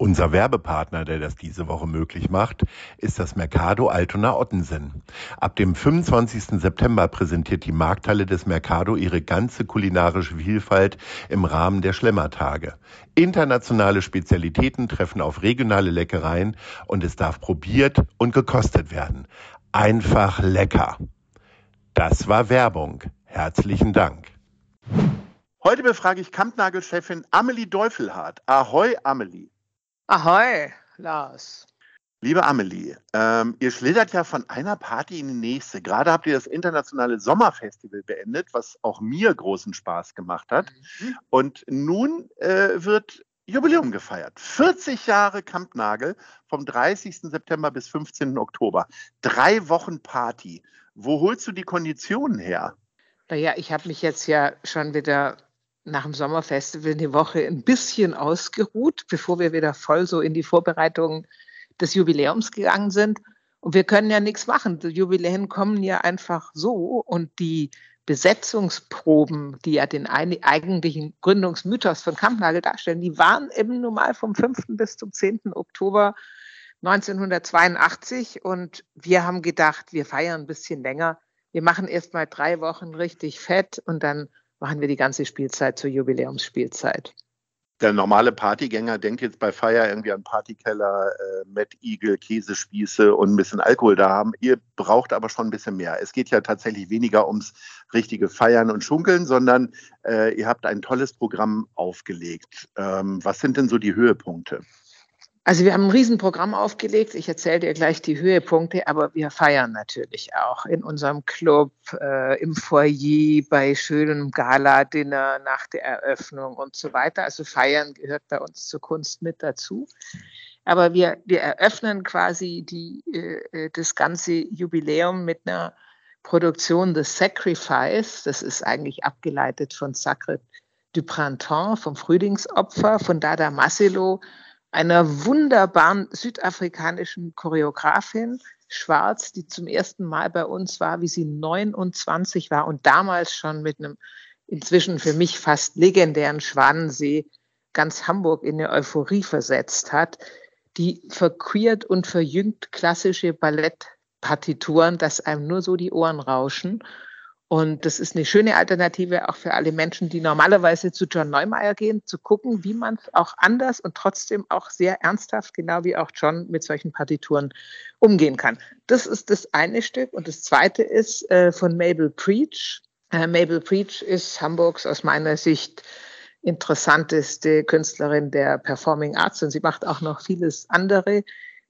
Unser Werbepartner, der das diese Woche möglich macht, ist das Mercado Altona Ottensen. Ab dem 25. September präsentiert die Markthalle des Mercado ihre ganze kulinarische Vielfalt im Rahmen der Schlemmertage. Internationale Spezialitäten treffen auf regionale Leckereien und es darf probiert und gekostet werden. Einfach lecker. Das war Werbung. Herzlichen Dank. Heute befrage ich Kampnagelchefin Amelie Deufelhardt. Ahoi, Amelie. Ahoi, Lars. Liebe Amelie, ähm, ihr schlittert ja von einer Party in die nächste. Gerade habt ihr das internationale Sommerfestival beendet, was auch mir großen Spaß gemacht hat. Mhm. Und nun äh, wird Jubiläum gefeiert. 40 Jahre Kampnagel vom 30. September bis 15. Oktober. Drei Wochen Party. Wo holst du die Konditionen her? Naja, ich habe mich jetzt ja schon wieder nach dem Sommerfestival eine Woche ein bisschen ausgeruht, bevor wir wieder voll so in die Vorbereitung des Jubiläums gegangen sind. Und wir können ja nichts machen. Die Jubiläen kommen ja einfach so und die Besetzungsproben, die ja den eigentlichen Gründungsmythos von Kampnagel darstellen, die waren eben nun mal vom 5. bis zum 10. Oktober 1982 und wir haben gedacht, wir feiern ein bisschen länger. Wir machen erst mal drei Wochen richtig fett und dann machen wir die ganze Spielzeit zur Jubiläumsspielzeit. Der normale Partygänger denkt jetzt bei Feier irgendwie an Partykeller, äh, Mad Eagle, Käsespieße und ein bisschen Alkohol da haben. Ihr braucht aber schon ein bisschen mehr. Es geht ja tatsächlich weniger ums richtige Feiern und Schunkeln, sondern äh, ihr habt ein tolles Programm aufgelegt. Ähm, was sind denn so die Höhepunkte? Also wir haben ein Riesenprogramm aufgelegt. Ich erzähle dir gleich die Höhepunkte, aber wir feiern natürlich auch in unserem Club, äh, im Foyer, bei schönem Gala-Dinner nach der Eröffnung und so weiter. Also feiern gehört bei uns zur Kunst mit dazu. Aber wir, wir eröffnen quasi die, äh, das ganze Jubiläum mit einer Produktion The Sacrifice. Das ist eigentlich abgeleitet von Sacre du Printemps, vom Frühlingsopfer, von Dada Masilo einer wunderbaren südafrikanischen Choreografin, Schwarz, die zum ersten Mal bei uns war, wie sie 29 war und damals schon mit einem inzwischen für mich fast legendären Schwanensee ganz Hamburg in eine Euphorie versetzt hat, die verqueert und verjüngt klassische Ballettpartituren, dass einem nur so die Ohren rauschen und das ist eine schöne Alternative auch für alle Menschen, die normalerweise zu John Neumeier gehen, zu gucken, wie man auch anders und trotzdem auch sehr ernsthaft, genau wie auch John, mit solchen Partituren umgehen kann. Das ist das eine Stück. Und das zweite ist äh, von Mabel Preach. Äh, Mabel Preach ist Hamburgs aus meiner Sicht interessanteste Künstlerin der Performing Arts und sie macht auch noch vieles andere,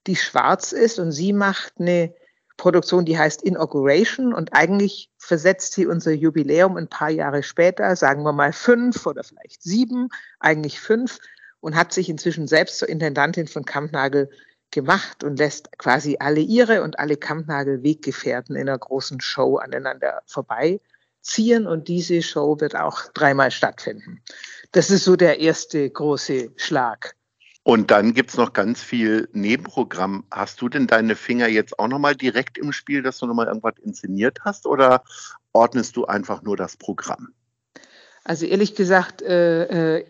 die schwarz ist und sie macht eine Produktion, die heißt Inauguration und eigentlich versetzt sie unser Jubiläum ein paar Jahre später, sagen wir mal fünf oder vielleicht sieben, eigentlich fünf und hat sich inzwischen selbst zur Intendantin von Kampnagel gemacht und lässt quasi alle ihre und alle Kampnagel-Weggefährten in einer großen Show aneinander vorbeiziehen und diese Show wird auch dreimal stattfinden. Das ist so der erste große Schlag. Und dann gibt es noch ganz viel Nebenprogramm. Hast du denn deine Finger jetzt auch nochmal direkt im Spiel, dass du nochmal irgendwas inszeniert hast oder ordnest du einfach nur das Programm? Also ehrlich gesagt, äh, äh,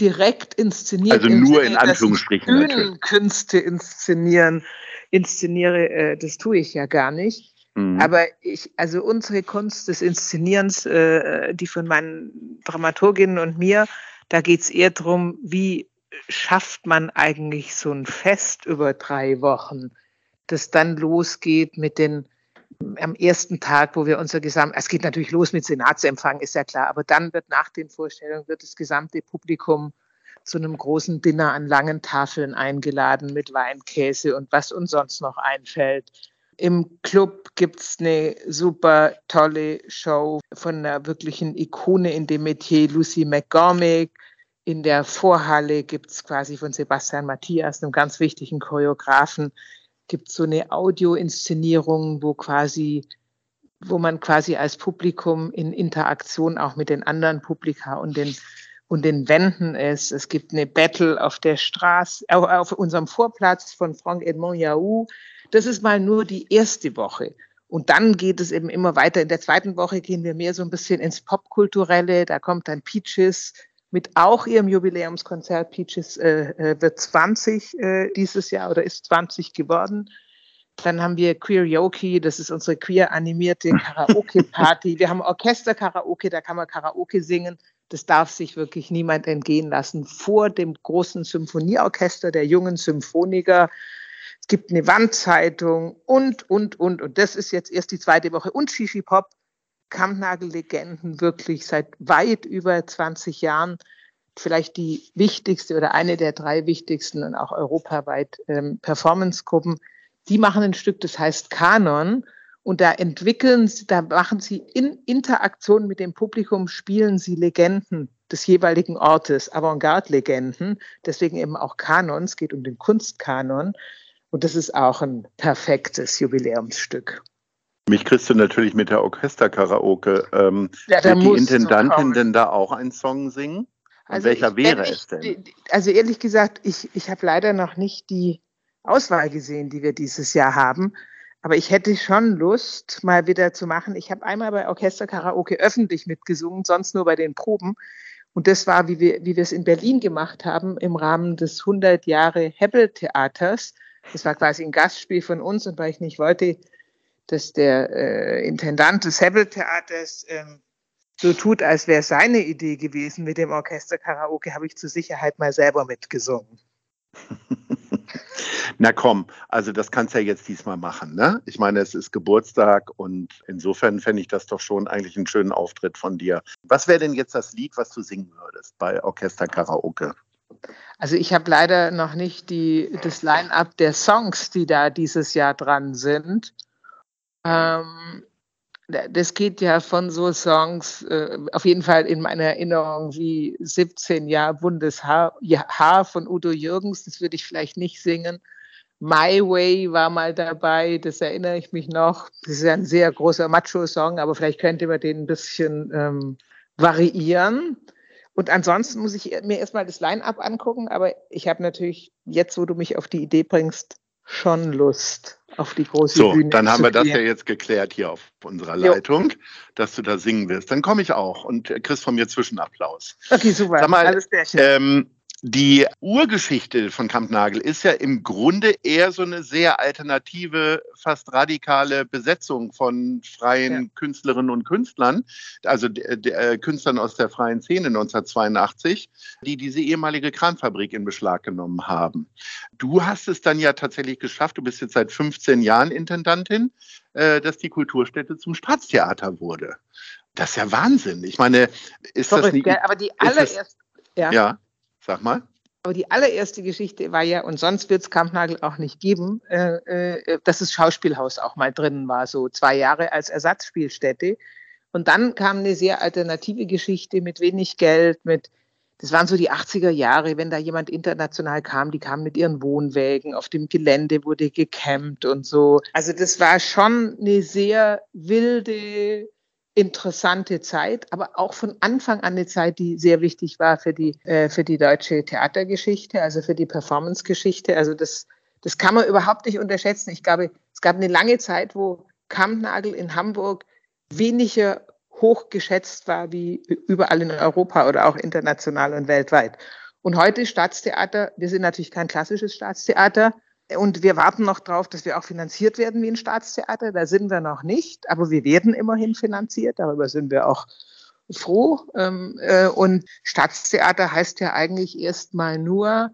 direkt inszeniert. Also nur in Anführungsstrichen. Bühnenkünste inszenieren, inszeniere, äh, das tue ich ja gar nicht. Mhm. Aber ich, also unsere Kunst des Inszenierens, äh, die von meinen Dramaturginnen und mir, da geht es eher darum, wie schafft man eigentlich so ein Fest über drei Wochen, das dann losgeht mit den am ersten Tag, wo wir unser Gesamt, es geht natürlich los mit Senatsempfang, ist ja klar, aber dann wird nach den Vorstellungen wird das gesamte Publikum zu einem großen Dinner an langen Tafeln eingeladen mit Wein, Käse und was uns sonst noch einfällt. Im Club gibt es eine super tolle Show von einer wirklichen Ikone in dem Metier, Lucy McGormick. In der Vorhalle gibt es quasi von Sebastian Matthias, einem ganz wichtigen Choreografen, gibt so eine Audio-Inszenierung, wo quasi wo man quasi als Publikum in Interaktion auch mit den anderen Publika und den und den Wänden ist. Es gibt eine Battle auf der Straße, auf unserem Vorplatz von Franck Edmond Yahoo. Das ist mal nur die erste Woche. Und dann geht es eben immer weiter. In der zweiten Woche gehen wir mehr so ein bisschen ins Popkulturelle. Da kommt dann Peaches mit auch ihrem Jubiläumskonzert. Peaches äh, äh wird 20 äh, dieses Jahr oder ist 20 geworden. Dann haben wir Queer Yoki, das ist unsere queer animierte Karaoke-Party. Wir haben Orchester-Karaoke, da kann man Karaoke singen. Das darf sich wirklich niemand entgehen lassen. Vor dem großen Symphonieorchester der jungen Symphoniker. Es gibt eine Wandzeitung und, und, und. Und das ist jetzt erst die zweite Woche. Und Shishi Pop, Kampnagel-Legenden, wirklich seit weit über 20 Jahren. Vielleicht die wichtigste oder eine der drei wichtigsten und auch europaweit ähm, Performance-Gruppen die machen ein Stück, das heißt Kanon. Und da entwickeln sie, da machen sie in Interaktion mit dem Publikum, spielen sie Legenden des jeweiligen Ortes, Avantgarde-Legenden, deswegen eben auch Kanon. Es geht um den Kunstkanon. Und das ist auch ein perfektes Jubiläumsstück. Mich kriegst du natürlich mit der Orchester-Karaoke. Ähm, ja, wird die Intendantin denn da auch einen Song singen? Also welcher wäre ehrlich, es denn? Also ehrlich gesagt, ich, ich habe leider noch nicht die Auswahl gesehen, die wir dieses Jahr haben. Aber ich hätte schon Lust, mal wieder zu machen. Ich habe einmal bei Orchester Karaoke öffentlich mitgesungen, sonst nur bei den Proben. Und das war, wie wir, wie wir es in Berlin gemacht haben, im Rahmen des 100 Jahre Hebbel Theaters. Das war quasi ein Gastspiel von uns. Und weil ich nicht wollte, dass der äh, Intendant des Hebbel Theaters ähm, so tut, als wäre es seine Idee gewesen mit dem Orchester Karaoke, habe ich zur Sicherheit mal selber mitgesungen. Na komm, also das kannst du ja jetzt diesmal machen, ne? Ich meine, es ist Geburtstag und insofern fände ich das doch schon eigentlich einen schönen Auftritt von dir. Was wäre denn jetzt das Lied, was du singen würdest bei Orchester Karaoke? Also ich habe leider noch nicht die, das Line-up der Songs, die da dieses Jahr dran sind. Ähm, das geht ja von so Songs, äh, auf jeden Fall in meiner Erinnerung, wie 17 Jahre Bundeshaar ja, von Udo Jürgens, das würde ich vielleicht nicht singen. My Way war mal dabei, das erinnere ich mich noch. Das ist ein sehr großer Macho-Song, aber vielleicht könnte man den ein bisschen ähm, variieren. Und ansonsten muss ich mir erstmal das Line-up angucken, aber ich habe natürlich jetzt, wo du mich auf die Idee bringst, schon Lust auf die große so, Bühne. So, dann haben wir das ja jetzt geklärt hier auf unserer Leitung, jo. dass du da singen wirst. Dann komme ich auch und kriegst von mir Zwischenapplaus. Okay, super. Mal, Alles ähm, die Urgeschichte von Kampnagel ist ja im Grunde eher so eine sehr alternative, fast radikale Besetzung von freien ja. Künstlerinnen und Künstlern, also äh, Künstlern aus der freien Szene 1982, die diese ehemalige Kranfabrik in Beschlag genommen haben. Du hast es dann ja tatsächlich geschafft, du bist jetzt seit 15 Jahren Intendantin, äh, dass die Kulturstätte zum Staatstheater wurde. Das ist ja Wahnsinn. Ich meine, ist Verrückt, das nicht. Aber die allererste. Ja. ja. Sag mal. Aber die allererste Geschichte war ja, und sonst wird es Kampnagel auch nicht geben, äh, äh, dass das Schauspielhaus auch mal drinnen war, so zwei Jahre als Ersatzspielstätte. Und dann kam eine sehr alternative Geschichte mit wenig Geld, mit, das waren so die 80er Jahre, wenn da jemand international kam, die kamen mit ihren Wohnwägen, auf dem Gelände wurde gecampt und so. Also das war schon eine sehr wilde, interessante Zeit, aber auch von Anfang an eine Zeit, die sehr wichtig war für die, äh, für die deutsche Theatergeschichte, also für die Performancegeschichte. Also das, das kann man überhaupt nicht unterschätzen. Ich glaube, es gab eine lange Zeit, wo Kampnagel in Hamburg weniger hochgeschätzt war wie überall in Europa oder auch international und weltweit. Und heute Staatstheater, wir sind natürlich kein klassisches Staatstheater, und wir warten noch darauf, dass wir auch finanziert werden wie ein Staatstheater. Da sind wir noch nicht, aber wir werden immerhin finanziert. Darüber sind wir auch froh. Ähm, äh, und Staatstheater heißt ja eigentlich erstmal nur,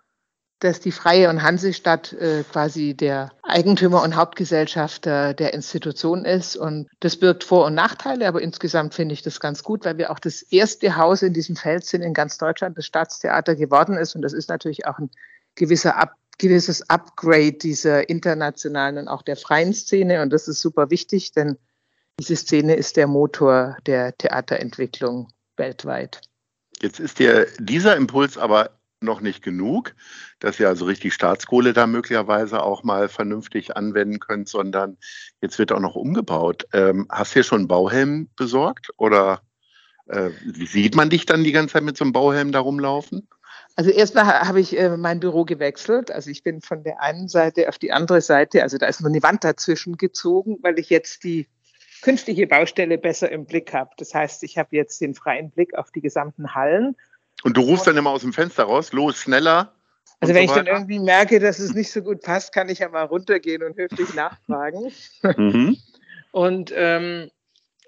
dass die Freie und Hansestadt äh, quasi der Eigentümer und Hauptgesellschafter der Institution ist. Und das birgt Vor- und Nachteile, aber insgesamt finde ich das ganz gut, weil wir auch das erste Haus in diesem Feld sind in ganz Deutschland, das Staatstheater geworden ist. Und das ist natürlich auch ein gewisser Ab gewisses Upgrade dieser internationalen und auch der freien Szene. Und das ist super wichtig, denn diese Szene ist der Motor der Theaterentwicklung weltweit. Jetzt ist dir dieser Impuls aber noch nicht genug, dass ihr also richtig Staatskohle da möglicherweise auch mal vernünftig anwenden könnt, sondern jetzt wird auch noch umgebaut. Ähm, hast du hier schon einen Bauhelm besorgt oder äh, sieht man dich dann die ganze Zeit mit so einem Bauhelm da rumlaufen? Also erstmal habe ich äh, mein Büro gewechselt. Also ich bin von der einen Seite auf die andere Seite, also da ist nur eine Wand dazwischen gezogen, weil ich jetzt die künftige Baustelle besser im Blick habe. Das heißt, ich habe jetzt den freien Blick auf die gesamten Hallen. Und du rufst dann immer aus dem Fenster raus, los, schneller. Also wenn so ich dann irgendwie merke, dass es nicht so gut passt, kann ich ja mal runtergehen und höflich nachfragen. Mhm. Und ähm,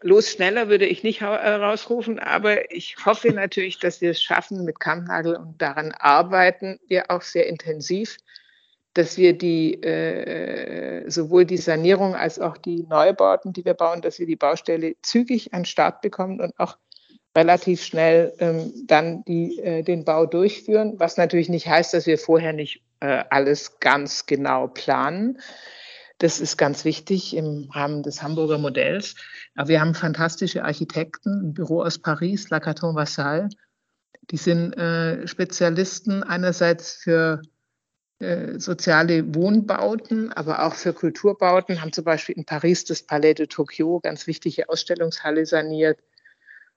los schneller würde ich nicht herausrufen, aber ich hoffe natürlich, dass wir es schaffen mit Kampnagel und daran arbeiten wir auch sehr intensiv, dass wir die äh, sowohl die Sanierung als auch die Neubauten, die wir bauen, dass wir die Baustelle zügig an Start bekommen und auch relativ schnell ähm, dann die, äh, den Bau durchführen, was natürlich nicht heißt, dass wir vorher nicht äh, alles ganz genau planen. Das ist ganz wichtig im Rahmen des Hamburger Modells. Aber wir haben fantastische Architekten, ein Büro aus Paris, Lacaton Vassal. Die sind äh, Spezialisten einerseits für äh, soziale Wohnbauten, aber auch für Kulturbauten, haben zum Beispiel in Paris das Palais de Tokyo, ganz wichtige Ausstellungshalle saniert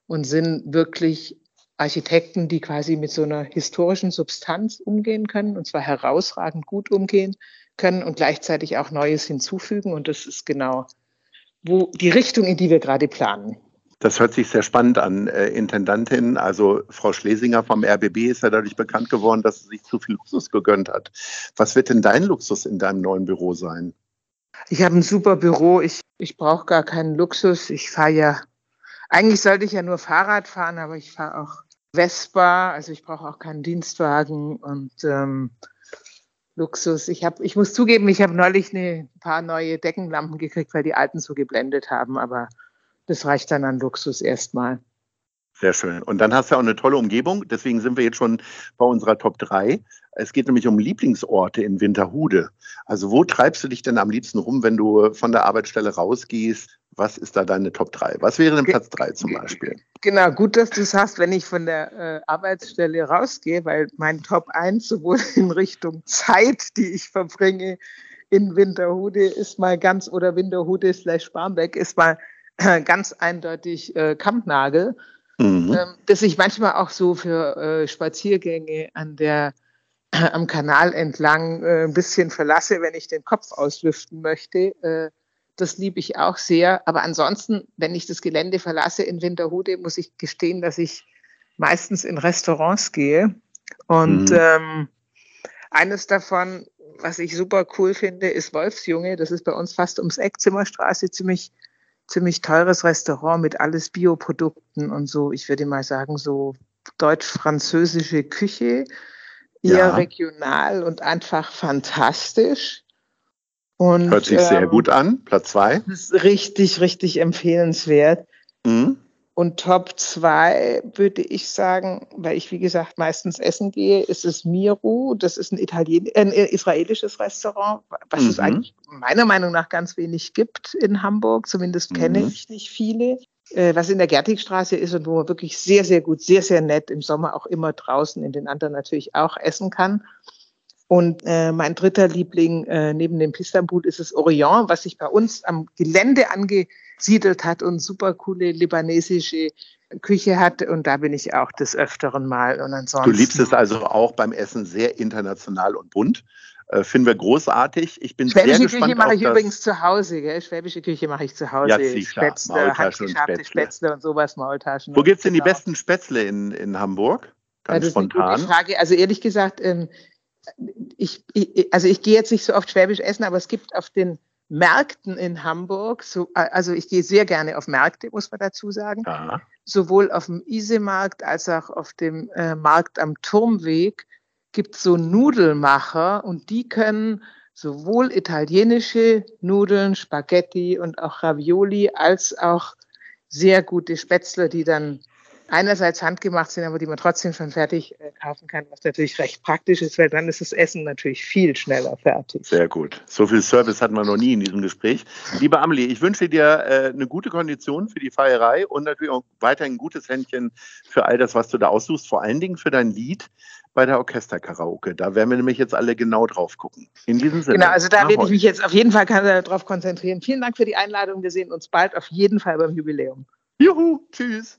und sind wirklich Architekten, die quasi mit so einer historischen Substanz umgehen können, und zwar herausragend gut umgehen können und gleichzeitig auch Neues hinzufügen. Und das ist genau wo die Richtung, in die wir gerade planen. Das hört sich sehr spannend an. Äh, Intendantin, also Frau Schlesinger vom RBB ist ja dadurch bekannt geworden, dass sie sich zu viel Luxus gegönnt hat. Was wird denn dein Luxus in deinem neuen Büro sein? Ich habe ein super Büro. Ich, ich brauche gar keinen Luxus. Ich fahre ja, eigentlich sollte ich ja nur Fahrrad fahren, aber ich fahre auch Vespa. Also ich brauche auch keinen Dienstwagen und ähm, Luxus. Ich, hab, ich muss zugeben, ich habe neulich ein paar neue Deckenlampen gekriegt, weil die alten so geblendet haben, aber das reicht dann an Luxus erstmal. Sehr schön. Und dann hast du auch eine tolle Umgebung. Deswegen sind wir jetzt schon bei unserer Top 3. Es geht nämlich um Lieblingsorte in Winterhude. Also wo treibst du dich denn am liebsten rum, wenn du von der Arbeitsstelle rausgehst? Was ist da deine Top 3? Was wäre denn Platz 3 zum Beispiel? Genau, gut, dass du sagst, wenn ich von der äh, Arbeitsstelle rausgehe, weil mein Top 1 sowohl in Richtung Zeit, die ich verbringe in Winterhude, ist mal ganz, oder Winterhude slash Barmbek, ist mal äh, ganz eindeutig äh, Kampnagel. Mhm. Ähm, dass ich manchmal auch so für äh, Spaziergänge an der am Kanal entlang äh, ein bisschen verlasse, wenn ich den Kopf auslüften möchte. Das liebe ich auch sehr. Aber ansonsten, wenn ich das Gelände verlasse in Winterhude, muss ich gestehen, dass ich meistens in Restaurants gehe. Und mhm. ähm, eines davon, was ich super cool finde, ist Wolfsjunge. Das ist bei uns fast ums Eck, Zimmerstraße, ziemlich, ziemlich teures Restaurant mit alles Bioprodukten und so. Ich würde mal sagen, so deutsch-französische Küche, eher ja. regional und einfach fantastisch. Und, Hört sich ähm, sehr gut an. Platz zwei. Ist richtig, richtig empfehlenswert. Mhm. Und Top zwei würde ich sagen, weil ich wie gesagt meistens essen gehe, ist es Miru. Das ist ein, Italien äh, ein israelisches Restaurant, was mhm. es eigentlich meiner Meinung nach ganz wenig gibt in Hamburg. Zumindest kenne mhm. ich nicht viele. Äh, was in der Gertigstraße ist und wo man wirklich sehr, sehr gut, sehr, sehr nett im Sommer auch immer draußen, in den anderen natürlich auch essen kann. Und äh, mein dritter Liebling äh, neben dem Istanbul ist es Orient, was sich bei uns am Gelände angesiedelt hat und super coole libanesische Küche hat. Und da bin ich auch des Öfteren mal. Und ansonsten, du liebst es also auch beim Essen sehr international und bunt. Äh, finden wir großartig. Ich bin Schwäbische sehr gespannt. Schwäbische Küche mache ich übrigens zu Hause. Gell? Schwäbische Küche mache ich zu Hause. Ja, Spätzle, Maultaschen und Spätzle. Spätzle und sowas, Maultaschen. Wo gibt es denn die besten Spätzle in, in Hamburg? Ganz ja, spontan. Frage. Also ehrlich gesagt, ähm, ich, ich, also ich gehe jetzt nicht so oft Schwäbisch essen, aber es gibt auf den Märkten in Hamburg, so, also ich gehe sehr gerne auf Märkte, muss man dazu sagen, Aha. sowohl auf dem Isemarkt als auch auf dem äh, Markt am Turmweg gibt es so Nudelmacher und die können sowohl italienische Nudeln, Spaghetti und auch Ravioli als auch sehr gute Spätzle, die dann einerseits handgemacht sind, aber die man trotzdem schon fertig äh, kaufen kann, was natürlich recht praktisch ist, weil dann ist das Essen natürlich viel schneller fertig. Sehr gut. So viel Service hatten wir noch nie in diesem Gespräch. Liebe Amelie, ich wünsche dir äh, eine gute Kondition für die Feierei und natürlich auch weiterhin ein gutes Händchen für all das, was du da aussuchst, vor allen Dingen für dein Lied bei der Orchesterkaraoke. Da werden wir nämlich jetzt alle genau drauf gucken. In diesem Sinne. Genau, also da werde ich mich jetzt auf jeden Fall darauf konzentrieren. Vielen Dank für die Einladung. Wir sehen uns bald auf jeden Fall beim Jubiläum. Juhu, tschüss.